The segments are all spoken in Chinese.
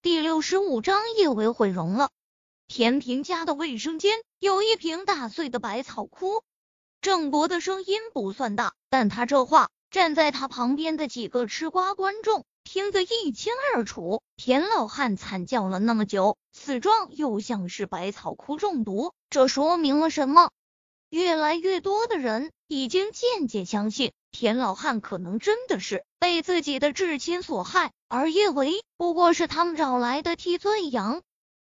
第六十五章叶维毁容了。田平家的卫生间有一瓶打碎的百草枯。郑国的声音不算大，但他这话站在他旁边的几个吃瓜观众听得一清二楚。田老汉惨叫了那么久，死状又像是百草枯中毒，这说明了什么？越来越多的人已经渐渐相信田老汉可能真的是被自己的至亲所害，而叶维不过是他们找来的替罪羊。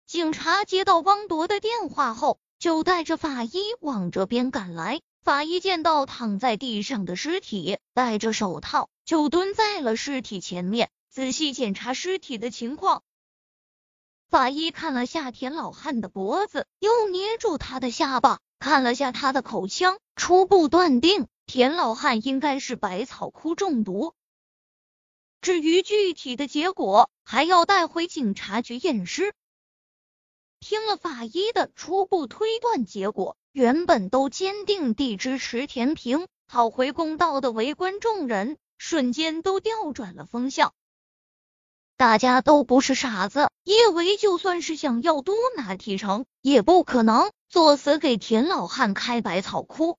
警察接到汪铎的电话后，就带着法医往这边赶来。法医见到躺在地上的尸体，戴着手套，就蹲在了尸体前面，仔细检查尸体的情况。法医看了下田老汉的脖子，又捏住他的下巴，看了下他的口腔，初步断定田老汉应该是百草枯中毒。至于具体的结果，还要带回警察局验尸。听了法医的初步推断结果。原本都坚定地支持田平讨回公道的围观众人，瞬间都调转了风向。大家都不是傻子，叶维就算是想要多拿提成，也不可能作死给田老汉开百草枯。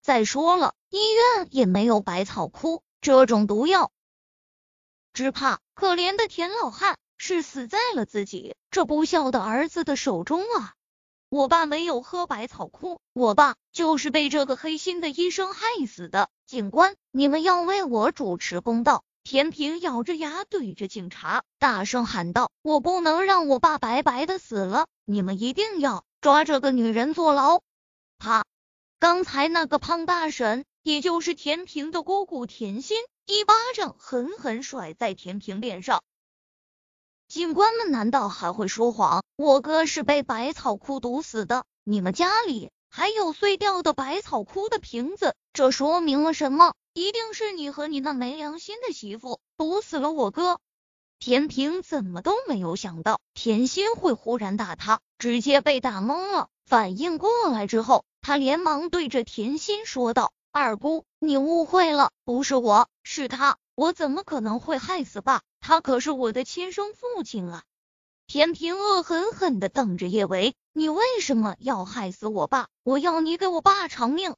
再说了，医院也没有百草枯这种毒药，只怕可怜的田老汉是死在了自己这不孝的儿子的手中啊！我爸没有喝百草枯，我爸就是被这个黑心的医生害死的。警官，你们要为我主持公道！田平咬着牙对着警察大声喊道：“我不能让我爸白白的死了，你们一定要抓这个女人坐牢！”啪！刚才那个胖大婶，也就是田平的姑姑田心，一巴掌狠狠甩在田平脸上。警官们难道还会说谎？我哥是被百草枯毒死的，你们家里还有碎掉的百草枯的瓶子，这说明了什么？一定是你和你那没良心的媳妇毒死了我哥。田平怎么都没有想到田心会忽然打他，直接被打懵了。反应过来之后，他连忙对着田心说道：“二姑，你误会了，不是我，是他，我怎么可能会害死爸？”他可是我的亲生父亲啊！田平恶狠狠的瞪着叶维，你为什么要害死我爸？我要你给我爸偿命！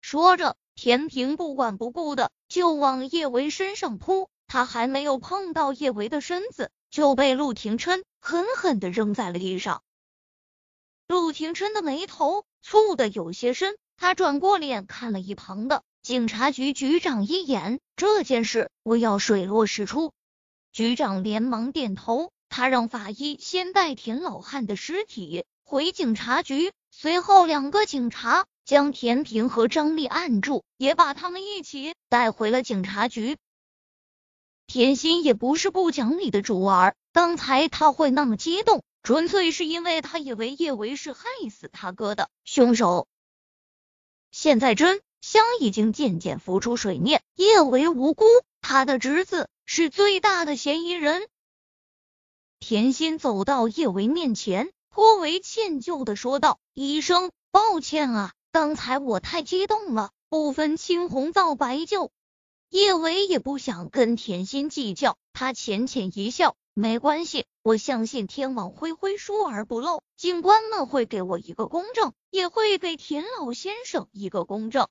说着，田平不管不顾的就往叶维身上扑。他还没有碰到叶维的身子，就被陆廷琛狠狠的扔在了地上。陆廷琛的眉头蹙的有些深，他转过脸看了一旁的警察局局长一眼，这件事我要水落石出。局长连忙点头，他让法医先带田老汉的尸体回警察局，随后两个警察将田平和张丽按住，也把他们一起带回了警察局。甜心也不是不讲理的主儿，刚才他会那么激动，纯粹是因为他以为叶维是害死他哥的凶手。现在真相已经渐渐浮出水面，叶维无辜，他的侄子。是最大的嫌疑人。甜心走到叶维面前，颇为歉疚的说道：“医生，抱歉啊，刚才我太激动了，不分青红皂白就……”叶维也不想跟甜心计较，他浅浅一笑：“没关系，我相信天网恢恢，疏而不漏，警官们会给我一个公正，也会给田老先生一个公正。”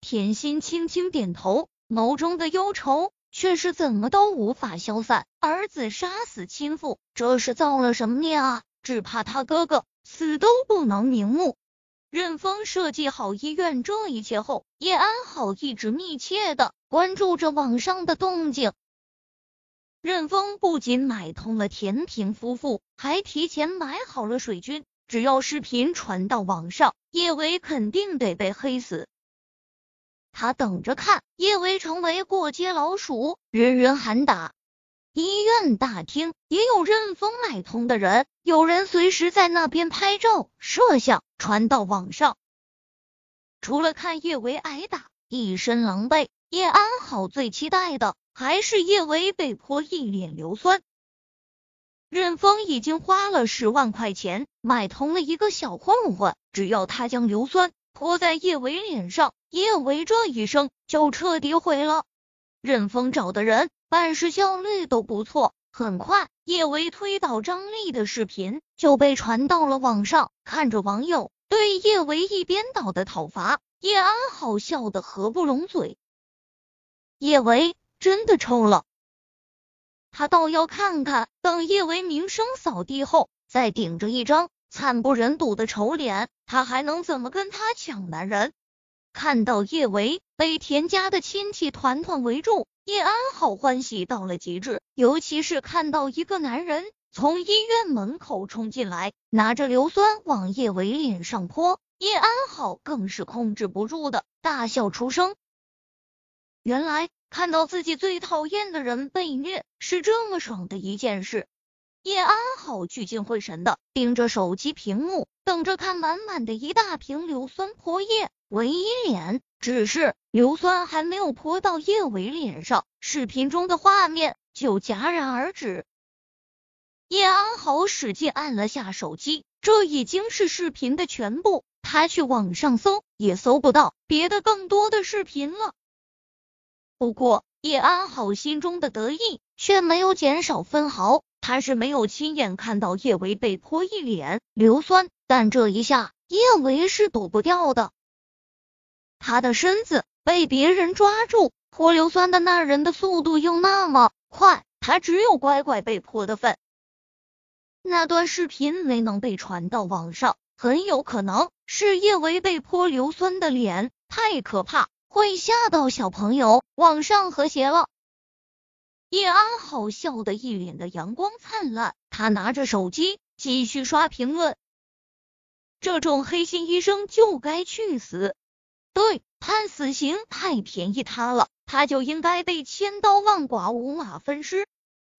甜心轻轻点头，眸中的忧愁。却是怎么都无法消散。儿子杀死亲父，这是造了什么孽啊？只怕他哥哥死都不能瞑目。任峰设计好医院这一切后，叶安好一直密切的关注着网上的动静。任峰不仅买通了田平夫妇，还提前买好了水军。只要视频传到网上，叶维肯定得被黑死。他等着看叶维成为过街老鼠，人人喊打。医院大厅也有任峰买通的人，有人随时在那边拍照摄像，传到网上。除了看叶维挨打，一身狼狈，叶安好最期待的还是叶维被泼一脸硫酸。任峰已经花了十万块钱买通了一个小混混，只要他将硫酸。泼在叶维脸上，叶维这一生就彻底毁了。任峰找的人办事效率都不错，很快，叶维推倒张丽的视频就被传到了网上。看着网友对叶维一边倒的讨伐，叶安好笑的合不拢嘴。叶维真的抽了，他倒要看看，等叶维名声扫地后，再顶着一张惨不忍睹的丑脸，他还能怎么跟他抢男人？看到叶维被田家的亲戚团团围住，叶安好欢喜到了极致。尤其是看到一个男人从医院门口冲进来，拿着硫酸往叶维脸上泼，叶安好更是控制不住的大笑出声。原来看到自己最讨厌的人被虐是这么爽的一件事。叶安好聚精会神的盯着手机屏幕，等着看满满的一大瓶硫酸泼叶。唯一脸，只是硫酸还没有泼到叶伟脸上，视频中的画面就戛然而止。叶安好使劲按了下手机，这已经是视频的全部，他去网上搜也搜不到别的更多的视频了。不过叶安好心中的得意却没有减少分毫，他是没有亲眼看到叶维被泼一脸硫酸，但这一下叶维是躲不掉的。他的身子被别人抓住，泼硫酸的那人的速度又那么快，他只有乖乖被泼的份。那段视频没能被传到网上，很有可能是叶维被泼硫酸的脸太可怕，会吓到小朋友。网上和谐了，叶安好笑的一脸的阳光灿烂，他拿着手机继续刷评论。这种黑心医生就该去死。对，判死刑太便宜他了，他就应该被千刀万剐、五马分尸。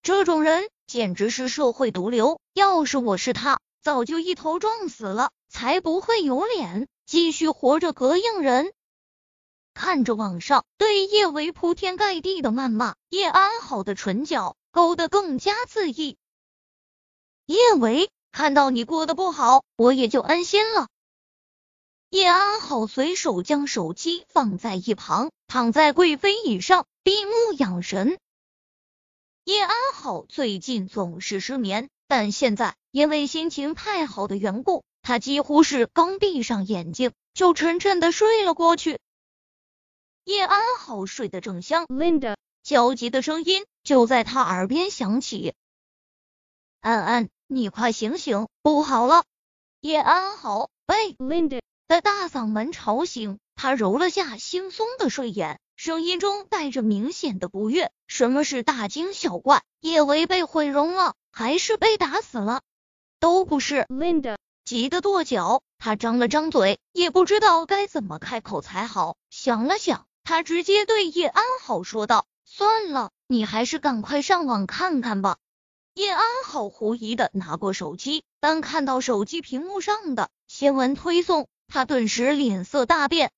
这种人简直是社会毒瘤，要是我是他，早就一头撞死了，才不会有脸继续活着膈应人。看着网上对叶维铺天盖地的谩骂，叶安好的唇角勾得更加恣意。叶维，看到你过得不好，我也就安心了。叶安好随手将手机放在一旁，躺在贵妃椅上闭目养神。叶安好最近总是失眠，但现在因为心情太好的缘故，他几乎是刚闭上眼睛就沉沉的睡了过去。叶安好睡得正香，Linda 焦急的声音就在他耳边响起：“安安，你快醒醒，不好了！”叶安好被 Linda。的大嗓门吵醒他，揉了下惺忪的睡眼，声音中带着明显的不悦。什么是大惊小怪？叶维被毁容了，还是被打死了？都不是。Linda 急得跺脚，他张了张嘴，也不知道该怎么开口才好。想了想，他直接对叶安好说道：“算了，你还是赶快上网看看吧。”叶安好狐疑的拿过手机，当看到手机屏幕上的新闻推送。他顿时脸色大变，